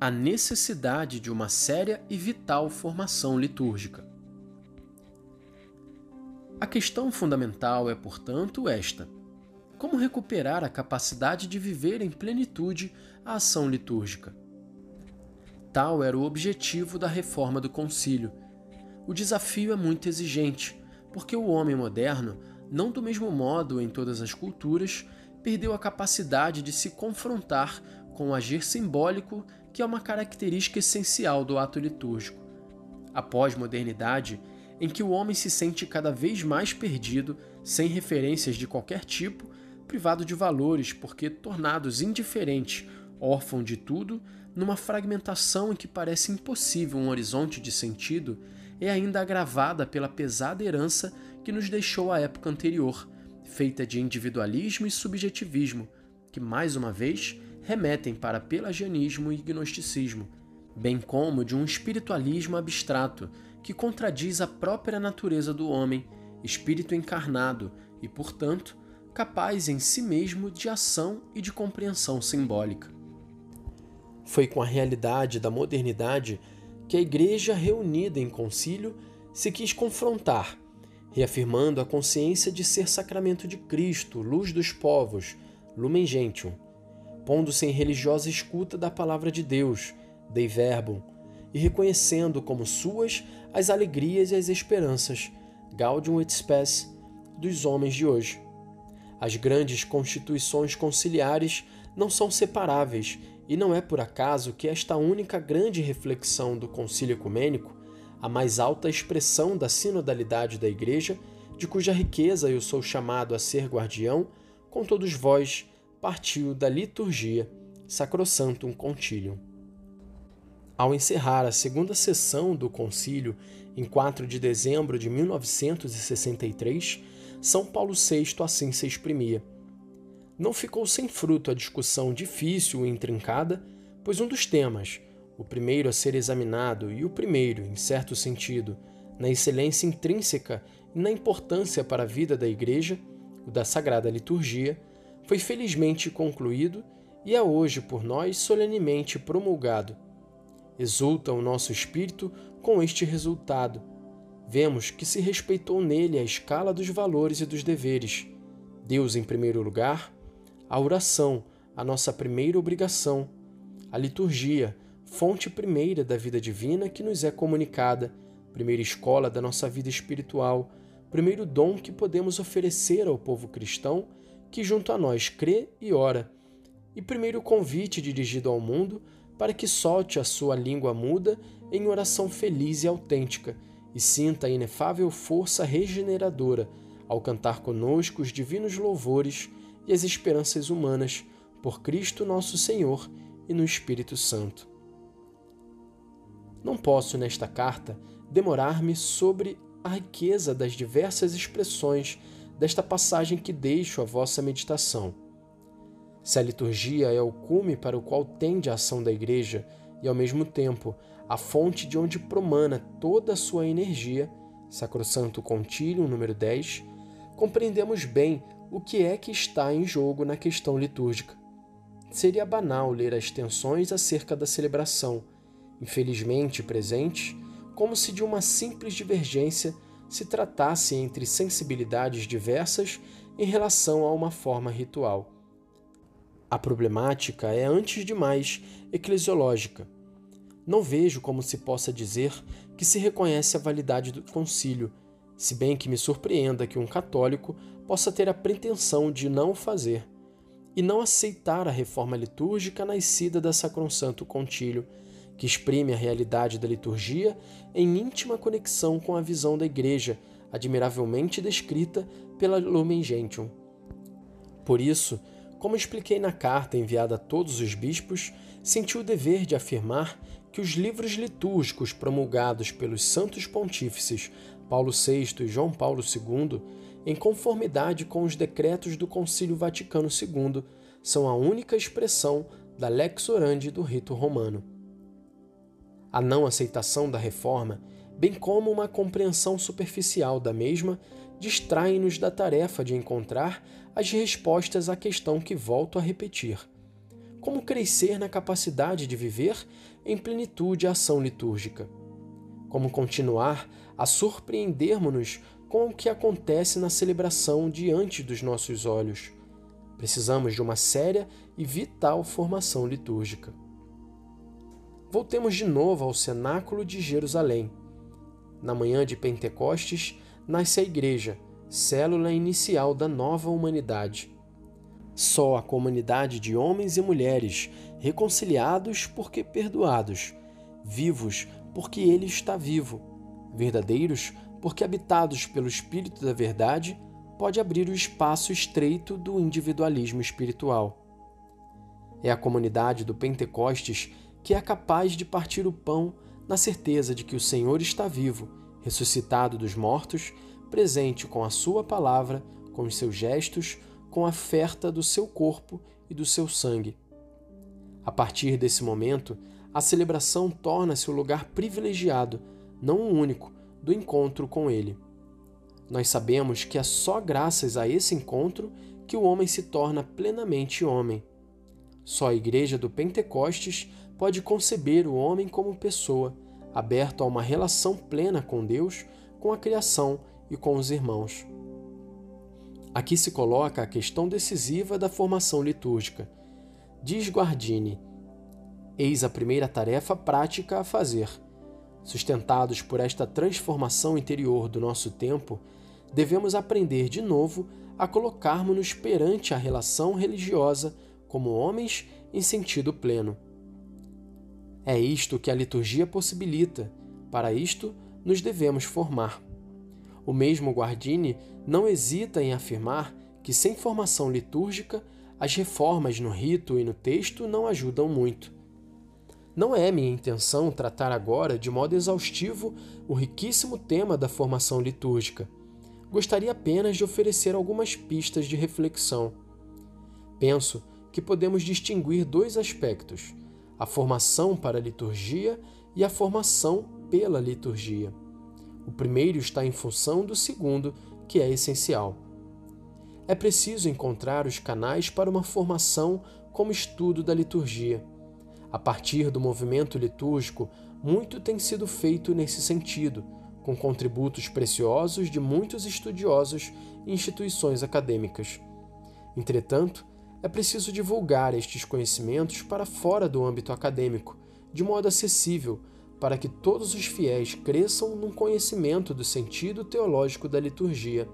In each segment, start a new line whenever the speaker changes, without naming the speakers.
a necessidade de uma séria e vital formação litúrgica. A questão fundamental é, portanto, esta: como recuperar a capacidade de viver em plenitude a ação litúrgica? Tal era o objetivo da reforma do concílio. O desafio é muito exigente, porque o homem moderno, não do mesmo modo em todas as culturas, perdeu a capacidade de se confrontar com o agir simbólico que é uma característica essencial do ato litúrgico. A pós-modernidade em que o homem se sente cada vez mais perdido, sem referências de qualquer tipo, privado de valores porque tornados indiferentes, órfão de tudo, numa fragmentação em que parece impossível um horizonte de sentido, é ainda agravada pela pesada herança que nos deixou a época anterior, feita de individualismo e subjetivismo, que mais uma vez remetem para pelagianismo e gnosticismo, bem como de um espiritualismo abstrato que contradiz a própria natureza do homem, espírito encarnado e, portanto, capaz em si mesmo de ação e de compreensão simbólica. Foi com a realidade da modernidade que a Igreja, reunida em concílio, se quis confrontar, reafirmando a consciência de ser sacramento de Cristo, luz dos povos, lumen gentium, pondo-se em religiosa escuta da palavra de Deus, Dei Verbum, e reconhecendo como suas as alegrias e as esperanças, Gaudium et Spes, dos homens de hoje. As grandes constituições conciliares não são separáveis, e não é por acaso que esta única grande reflexão do Concílio Ecumênico, a mais alta expressão da sinodalidade da Igreja, de cuja riqueza eu sou chamado a ser guardião, com todos vós, partiu da liturgia Sacrosantum Concilium. Ao encerrar a segunda sessão do concílio, em 4 de dezembro de 1963, São Paulo VI assim se exprimia. Não ficou sem fruto a discussão difícil e intrincada, pois um dos temas, o primeiro a ser examinado e o primeiro, em certo sentido, na excelência intrínseca e na importância para a vida da Igreja, o da Sagrada Liturgia, foi felizmente concluído e é hoje por nós solenemente promulgado Exulta o nosso espírito com este resultado. Vemos que se respeitou nele a escala dos valores e dos deveres. Deus em primeiro lugar, a oração, a nossa primeira obrigação, a liturgia, fonte primeira da vida divina que nos é comunicada, primeira escola da nossa vida espiritual, primeiro dom que podemos oferecer ao povo cristão que junto a nós crê e ora, e primeiro convite dirigido ao mundo para que solte a sua língua muda em oração feliz e autêntica e sinta a inefável força regeneradora ao cantar conosco os divinos louvores e as esperanças humanas por Cristo nosso Senhor e no Espírito Santo. Não posso, nesta carta, demorar-me sobre a riqueza das diversas expressões desta passagem que deixo à vossa meditação se a liturgia é o cume para o qual tende a ação da Igreja e, ao mesmo tempo, a fonte de onde promana toda a sua energia, Sacrosanto Contílio, número 10, compreendemos bem o que é que está em jogo na questão litúrgica. Seria banal ler as tensões acerca da celebração, infelizmente presentes, como se de uma simples divergência se tratasse entre sensibilidades diversas em relação a uma forma ritual. A problemática é, antes de mais, eclesiológica. Não vejo como se possa dizer que se reconhece a validade do concílio, se bem que me surpreenda que um católico possa ter a pretensão de não o fazer e não aceitar a reforma litúrgica nascida da Sacrosanto Concílio, que exprime a realidade da liturgia em íntima conexão com a visão da Igreja, admiravelmente descrita pela Lumen Gentium. Por isso, como expliquei na carta enviada a todos os bispos, senti o dever de afirmar que os livros litúrgicos promulgados pelos santos pontífices Paulo VI e João Paulo II, em conformidade com os decretos do Concílio Vaticano II, são a única expressão da lex orandi do rito romano. A não aceitação da reforma, bem como uma compreensão superficial da mesma, distraem-nos da tarefa de encontrar as respostas à questão que volto a repetir. como crescer na capacidade de viver em plenitude a ação litúrgica, como continuar a surpreendermos-nos com o que acontece na celebração diante dos nossos olhos. Precisamos de uma séria e vital formação litúrgica. Voltemos de novo ao cenáculo de Jerusalém. Na manhã de Pentecostes, nasce a Igreja, célula inicial da nova humanidade. Só a comunidade de homens e mulheres, reconciliados porque perdoados, vivos porque Ele está vivo, verdadeiros porque habitados pelo Espírito da Verdade, pode abrir o espaço estreito do individualismo espiritual. É a comunidade do Pentecostes que é capaz de partir o pão na certeza de que o Senhor está vivo, ressuscitado dos mortos, presente com a Sua palavra, com os seus gestos, com a oferta do seu corpo e do seu sangue. A partir desse momento, a celebração torna-se o lugar privilegiado, não o único, do encontro com Ele. Nós sabemos que é só graças a esse encontro que o homem se torna plenamente homem. Só a Igreja do Pentecostes pode conceber o homem como pessoa, aberto a uma relação plena com Deus, com a criação e com os irmãos. Aqui se coloca a questão decisiva da formação litúrgica. Diz Guardini: Eis a primeira tarefa prática a fazer. Sustentados por esta transformação interior do nosso tempo, devemos aprender de novo a colocarmos-nos perante a relação religiosa como homens em sentido pleno. É isto que a liturgia possibilita, para isto nos devemos formar. O mesmo Guardini não hesita em afirmar que sem formação litúrgica, as reformas no rito e no texto não ajudam muito. Não é minha intenção tratar agora de modo exaustivo o riquíssimo tema da formação litúrgica. Gostaria apenas de oferecer algumas pistas de reflexão. Penso que podemos distinguir dois aspectos: a formação para a liturgia e a formação pela liturgia. O primeiro está em função do segundo, que é essencial. É preciso encontrar os canais para uma formação como estudo da liturgia. A partir do movimento litúrgico, muito tem sido feito nesse sentido, com contributos preciosos de muitos estudiosos e instituições acadêmicas. Entretanto, é preciso divulgar estes conhecimentos para fora do âmbito acadêmico, de modo acessível, para que todos os fiéis cresçam num conhecimento do sentido teológico da liturgia.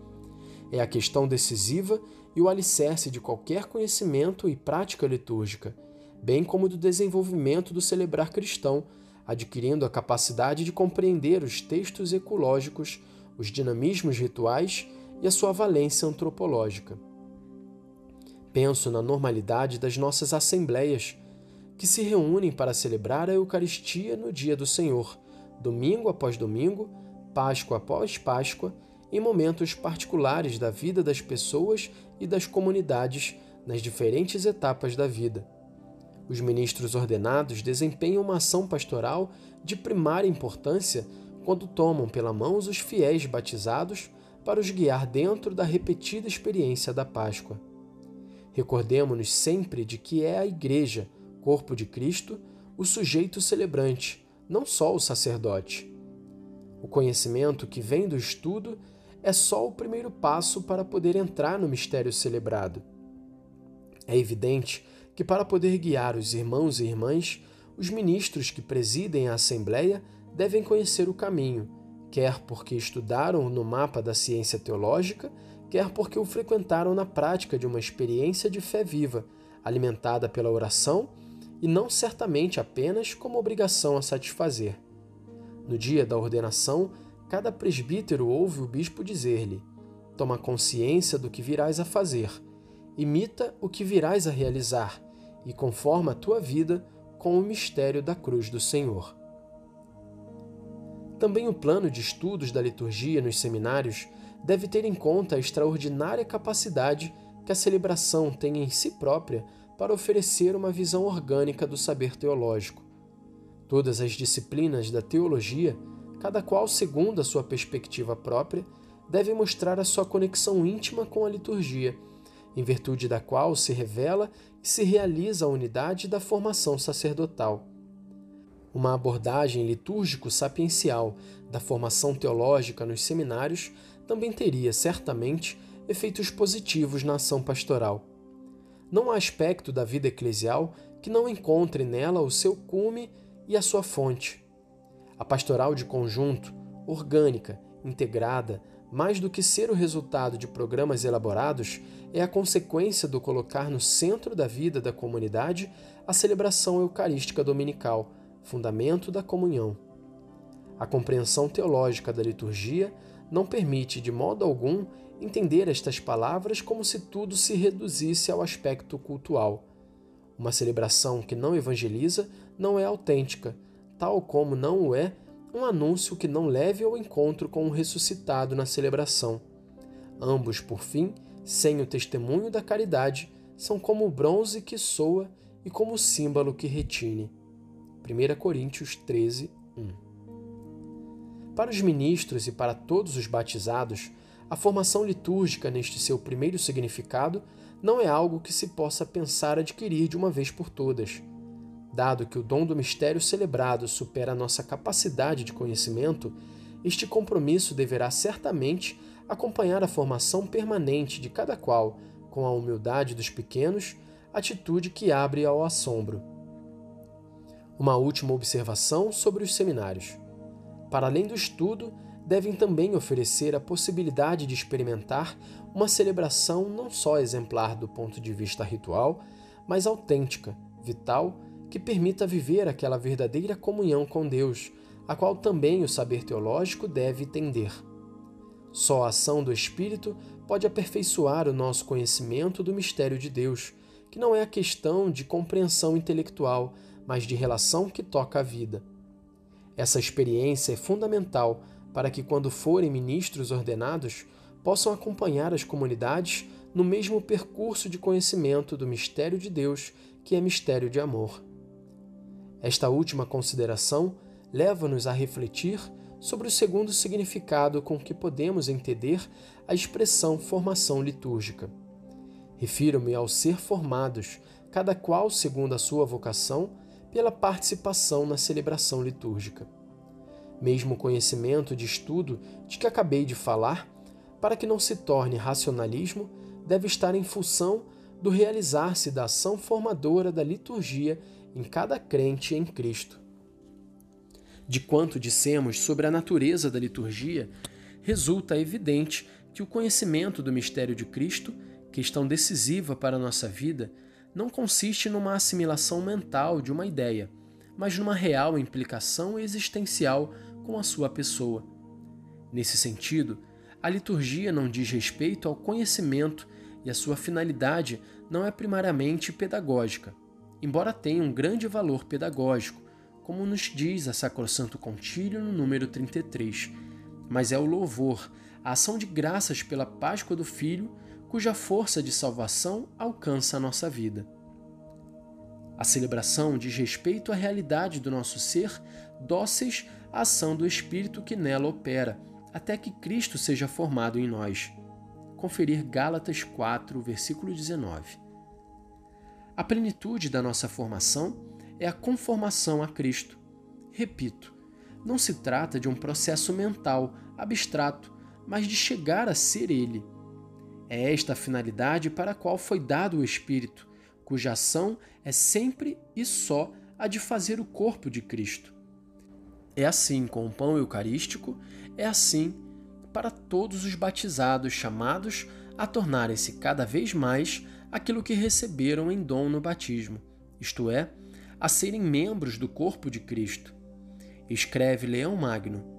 É a questão decisiva e o alicerce de qualquer conhecimento e prática litúrgica, bem como do desenvolvimento do celebrar cristão, adquirindo a capacidade de compreender os textos ecológicos, os dinamismos rituais e a sua valência antropológica. Penso na normalidade das nossas assembleias, que se reúnem para celebrar a Eucaristia no dia do Senhor, domingo após domingo, Páscoa após Páscoa, em momentos particulares da vida das pessoas e das comunidades nas diferentes etapas da vida. Os ministros ordenados desempenham uma ação pastoral de primária importância quando tomam pela mão os fiéis batizados para os guiar dentro da repetida experiência da Páscoa. Recordemos-nos sempre de que é a Igreja, corpo de Cristo, o sujeito celebrante, não só o sacerdote. O conhecimento que vem do estudo é só o primeiro passo para poder entrar no mistério celebrado. É evidente que, para poder guiar os irmãos e irmãs, os ministros que presidem a Assembleia devem conhecer o caminho, quer porque estudaram no mapa da ciência teológica, quer porque o frequentaram na prática de uma experiência de fé viva, alimentada pela oração e não certamente apenas como obrigação a satisfazer. No dia da ordenação, cada presbítero ouve o bispo dizer-lhe: Toma consciência do que virás a fazer, imita o que virás a realizar e conforma a tua vida com o mistério da cruz do Senhor. Também o plano de estudos da liturgia nos seminários deve ter em conta a extraordinária capacidade que a celebração tem em si própria para oferecer uma visão orgânica do saber teológico. Todas as disciplinas da teologia, cada qual segundo a sua perspectiva própria, devem mostrar a sua conexão íntima com a liturgia em virtude da qual se revela e se realiza a unidade da formação sacerdotal. Uma abordagem litúrgico-sapiencial da formação teológica nos seminários também teria, certamente, efeitos positivos na ação pastoral. Não há aspecto da vida eclesial que não encontre nela o seu cume e a sua fonte. A pastoral de conjunto, orgânica, integrada, mais do que ser o resultado de programas elaborados, é a consequência do colocar no centro da vida da comunidade a celebração eucarística dominical, fundamento da comunhão. A compreensão teológica da liturgia não permite, de modo algum, entender estas palavras como se tudo se reduzisse ao aspecto cultual. Uma celebração que não evangeliza não é autêntica, tal como não o é um anúncio que não leve ao encontro com o ressuscitado na celebração. Ambos, por fim, sem o testemunho da caridade, são como o bronze que soa e como o símbolo que retine. 1 Coríntios 13, 1. Para os ministros e para todos os batizados, a formação litúrgica neste seu primeiro significado não é algo que se possa pensar adquirir de uma vez por todas. Dado que o dom do mistério celebrado supera a nossa capacidade de conhecimento, este compromisso deverá certamente acompanhar a formação permanente de cada qual, com a humildade dos pequenos, atitude que abre ao assombro. Uma última observação sobre os seminários. Para além do estudo, devem também oferecer a possibilidade de experimentar uma celebração não só exemplar do ponto de vista ritual, mas autêntica, vital que permita viver aquela verdadeira comunhão com Deus, a qual também o saber teológico deve tender. Só a ação do Espírito pode aperfeiçoar o nosso conhecimento do mistério de Deus, que não é a questão de compreensão intelectual, mas de relação que toca a vida. Essa experiência é fundamental para que, quando forem ministros ordenados, possam acompanhar as comunidades no mesmo percurso de conhecimento do mistério de Deus, que é mistério de amor. Esta última consideração leva-nos a refletir sobre o segundo significado com que podemos entender a expressão formação litúrgica. Refiro-me ao ser formados, cada qual segundo a sua vocação, pela participação na celebração litúrgica. Mesmo o conhecimento de estudo de que acabei de falar, para que não se torne racionalismo, deve estar em função do realizar-se da ação formadora da liturgia em cada crente em Cristo. De quanto dissemos sobre a natureza da liturgia, resulta evidente que o conhecimento do mistério de Cristo, questão decisiva para a nossa vida, não consiste numa assimilação mental de uma ideia, mas numa real implicação existencial com a sua pessoa. Nesse sentido, a liturgia não diz respeito ao conhecimento e a sua finalidade não é primariamente pedagógica embora tenha um grande valor pedagógico, como nos diz a Sacrosanto Contílio no número 33, mas é o louvor, a ação de graças pela Páscoa do Filho, cuja força de salvação alcança a nossa vida. A celebração diz respeito à realidade do nosso ser, dóceis à ação do Espírito que nela opera, até que Cristo seja formado em nós. Conferir Gálatas 4, versículo 19. A plenitude da nossa formação é a conformação a Cristo. Repito, não se trata de um processo mental, abstrato, mas de chegar a ser Ele. É esta a finalidade para a qual foi dado o Espírito, cuja ação é sempre e só a de fazer o corpo de Cristo. É assim com o pão eucarístico, é assim para todos os batizados chamados a tornarem-se cada vez mais aquilo que receberam em dom no batismo, isto é, a serem membros do corpo de Cristo. Escreve Leão Magno.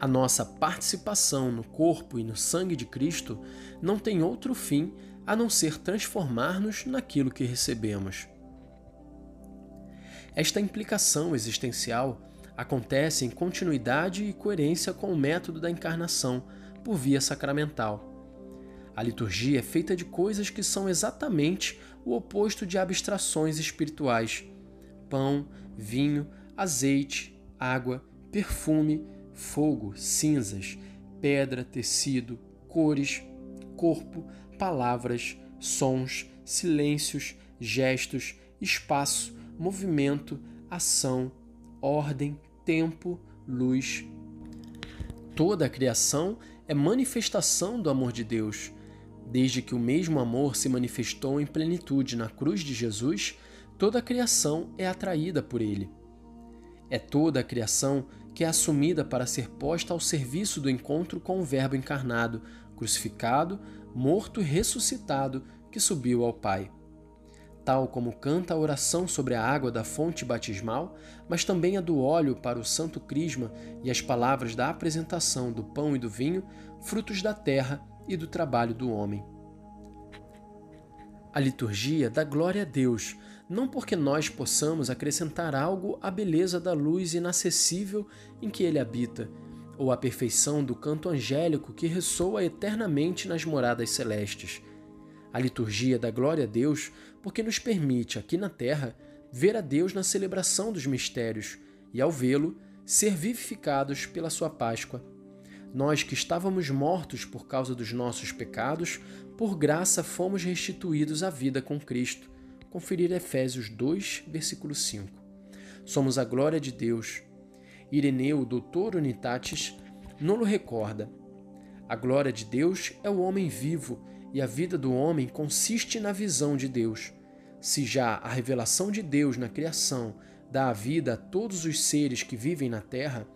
A nossa participação no corpo e no sangue de Cristo não tem outro fim a não ser transformar-nos naquilo que recebemos. Esta implicação existencial acontece em continuidade e coerência com o método da encarnação por via sacramental. A liturgia é feita de coisas que são exatamente o oposto de abstrações espirituais: pão, vinho, azeite, água, perfume, fogo, cinzas, pedra, tecido, cores, corpo, palavras, sons, silêncios, gestos, espaço, movimento, ação, ordem, tempo, luz. Toda a criação é manifestação do amor de Deus. Desde que o mesmo amor se manifestou em plenitude na cruz de Jesus, toda a criação é atraída por ele. É toda a criação que é assumida para ser posta ao serviço do encontro com o Verbo encarnado, crucificado, morto e ressuscitado, que subiu ao Pai. Tal como canta a oração sobre a água da fonte batismal, mas também a do óleo para o santo crisma e as palavras da apresentação do pão e do vinho, frutos da terra e do trabalho do homem. A liturgia dá glória a Deus, não porque nós possamos acrescentar algo à beleza da luz inacessível em que ele habita, ou à perfeição do canto angélico que ressoa eternamente nas moradas celestes. A liturgia dá glória a Deus porque nos permite, aqui na terra, ver a Deus na celebração dos mistérios e, ao vê-lo, ser vivificados pela sua Páscoa. Nós que estávamos mortos por causa dos nossos pecados, por graça fomos restituídos à vida com Cristo conferir Efésios 2, versículo 5. Somos a glória de Deus. Ireneu, doutor Unitatis, não recorda. A glória de Deus é o homem vivo e a vida do homem consiste na visão de Deus. Se já a revelação de Deus na criação dá a vida a todos os seres que vivem na terra,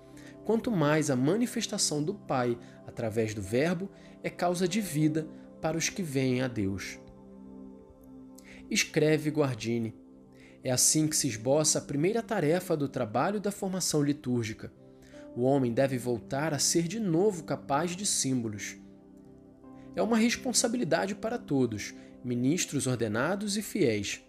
quanto mais a manifestação do Pai através do Verbo é causa de vida para os que veem a Deus escreve Guardini. É assim que se esboça a primeira tarefa do trabalho da formação litúrgica. O homem deve voltar a ser de novo capaz de símbolos. É uma responsabilidade para todos, ministros ordenados e fiéis.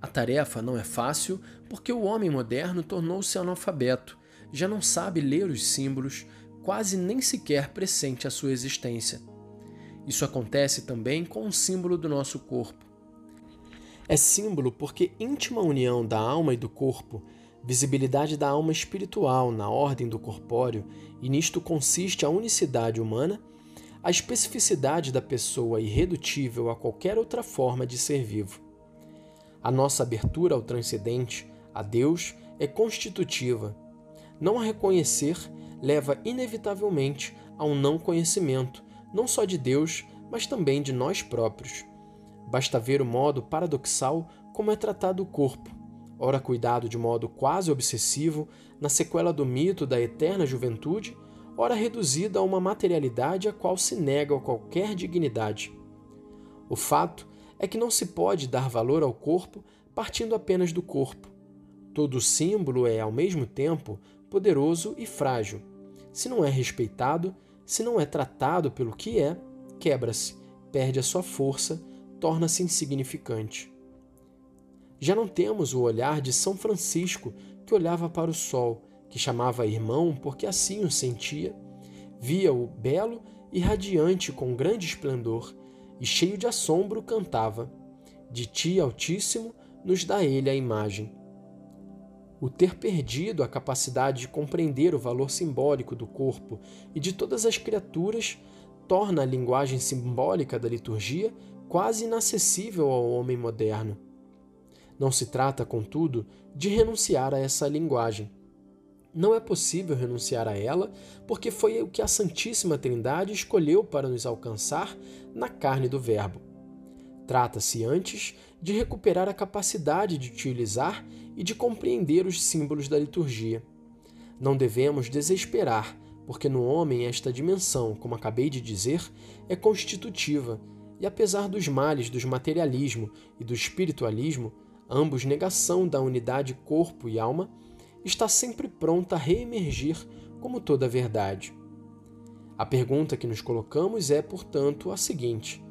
A tarefa não é fácil porque o homem moderno tornou-se analfabeto, já não sabe ler os símbolos, quase nem sequer pressente a sua existência. Isso acontece também com o símbolo do nosso corpo. É símbolo porque íntima união da alma e do corpo, visibilidade da alma espiritual na ordem do corpóreo, e nisto consiste a unicidade humana, a especificidade da pessoa irredutível a qualquer outra forma de ser vivo. A nossa abertura ao transcendente, a Deus, é constitutiva. Não a reconhecer leva inevitavelmente a um não conhecimento, não só de Deus, mas também de nós próprios. Basta ver o modo paradoxal como é tratado o corpo, ora cuidado de modo quase obsessivo na sequela do mito da eterna juventude, ora reduzido a uma materialidade a qual se nega qualquer dignidade. O fato é que não se pode dar valor ao corpo partindo apenas do corpo. Todo símbolo é, ao mesmo tempo, poderoso e frágil. Se não é respeitado, se não é tratado pelo que é, quebra-se, perde a sua força torna-se insignificante. Já não temos o olhar de São Francisco, que olhava para o sol, que chamava irmão porque assim o sentia, via-o belo e radiante com grande esplendor, e cheio de assombro cantava: De ti, Altíssimo, nos dá ele a imagem. O ter perdido a capacidade de compreender o valor simbólico do corpo e de todas as criaturas torna a linguagem simbólica da liturgia quase inacessível ao homem moderno. Não se trata, contudo, de renunciar a essa linguagem. Não é possível renunciar a ela, porque foi o que a Santíssima Trindade escolheu para nos alcançar na carne do Verbo. Trata-se antes de recuperar a capacidade de utilizar e de compreender os símbolos da liturgia. Não devemos desesperar, porque no homem esta dimensão, como acabei de dizer, é constitutiva e apesar dos males do materialismo e do espiritualismo, ambos negação da unidade corpo e alma, está sempre pronta a reemergir como toda a verdade. A pergunta que nos colocamos é, portanto, a seguinte: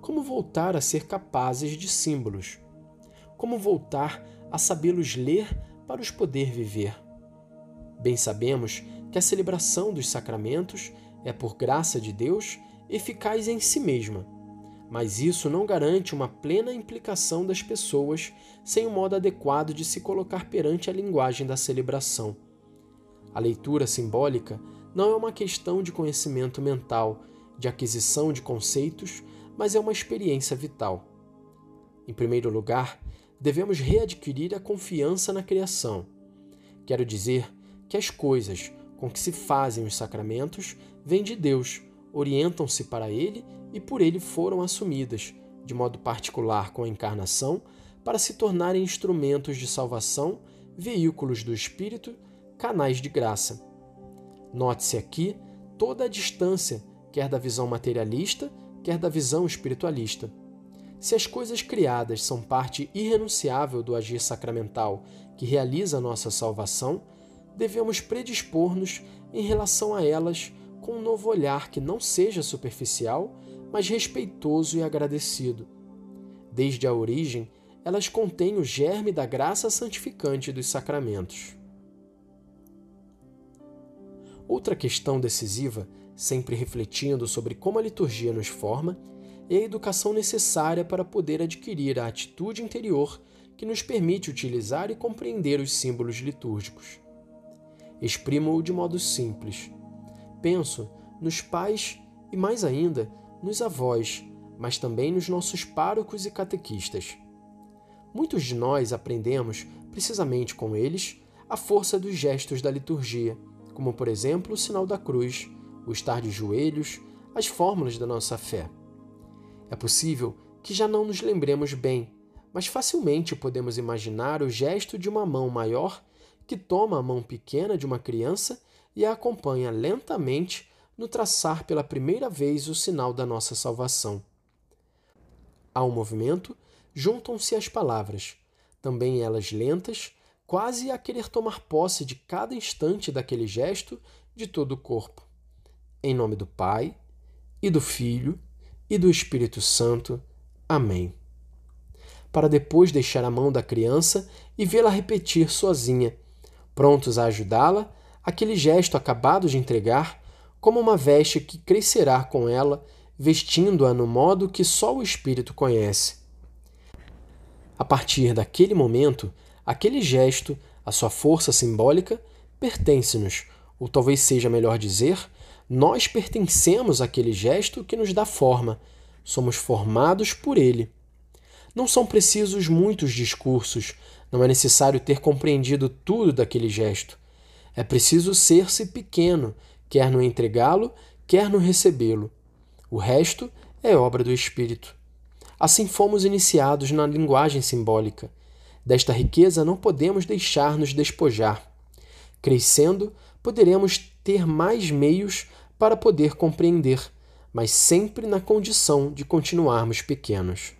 como voltar a ser capazes de símbolos? Como voltar a sabê-los ler para os poder viver? Bem sabemos que a celebração dos sacramentos é, por graça de Deus, eficaz em si mesma mas isso não garante uma plena implicação das pessoas sem o um modo adequado de se colocar perante a linguagem da celebração. A leitura simbólica não é uma questão de conhecimento mental, de aquisição de conceitos, mas é uma experiência vital. Em primeiro lugar, devemos readquirir a confiança na criação. Quero dizer que as coisas com que se fazem os sacramentos vêm de Deus, orientam-se para Ele e por Ele foram assumidas, de modo particular com a encarnação, para se tornarem instrumentos de salvação, veículos do Espírito, canais de graça. Note-se aqui toda a distância, quer da visão materialista, quer da visão espiritualista. Se as coisas criadas são parte irrenunciável do agir sacramental que realiza a nossa salvação, devemos predispor-nos em relação a elas com um novo olhar que não seja superficial, mas respeitoso e agradecido. Desde a origem, elas contêm o germe da graça santificante dos sacramentos. Outra questão decisiva, sempre refletindo sobre como a liturgia nos forma, é a educação necessária para poder adquirir a atitude interior que nos permite utilizar e compreender os símbolos litúrgicos. Exprimo-o de modo simples. Penso nos pais e, mais ainda, nos avós, mas também nos nossos párocos e catequistas. Muitos de nós aprendemos, precisamente com eles, a força dos gestos da liturgia, como, por exemplo, o sinal da cruz, o estar de joelhos, as fórmulas da nossa fé. É possível que já não nos lembremos bem, mas facilmente podemos imaginar o gesto de uma mão maior que toma a mão pequena de uma criança e a acompanha lentamente no traçar pela primeira vez o sinal da nossa salvação. Ao movimento, juntam-se as palavras, também elas lentas, quase a querer tomar posse de cada instante daquele gesto de todo o corpo. Em nome do Pai, e do Filho, e do Espírito Santo. Amém. Para depois deixar a mão da criança e vê-la repetir sozinha prontos a ajudá-la, aquele gesto acabado de entregar, como uma veste que crescerá com ela, vestindo-a no modo que só o Espírito conhece. A partir daquele momento, aquele gesto, a sua força simbólica, pertence-nos, ou talvez seja melhor dizer, nós pertencemos àquele gesto que nos dá forma, somos formados por ele. Não são precisos muitos discursos, não é necessário ter compreendido tudo daquele gesto. É preciso ser-se pequeno, quer no entregá-lo, quer no recebê-lo. O resto é obra do Espírito. Assim fomos iniciados na linguagem simbólica. Desta riqueza não podemos deixar-nos despojar. Crescendo, poderemos ter mais meios para poder compreender, mas sempre na condição de continuarmos pequenos.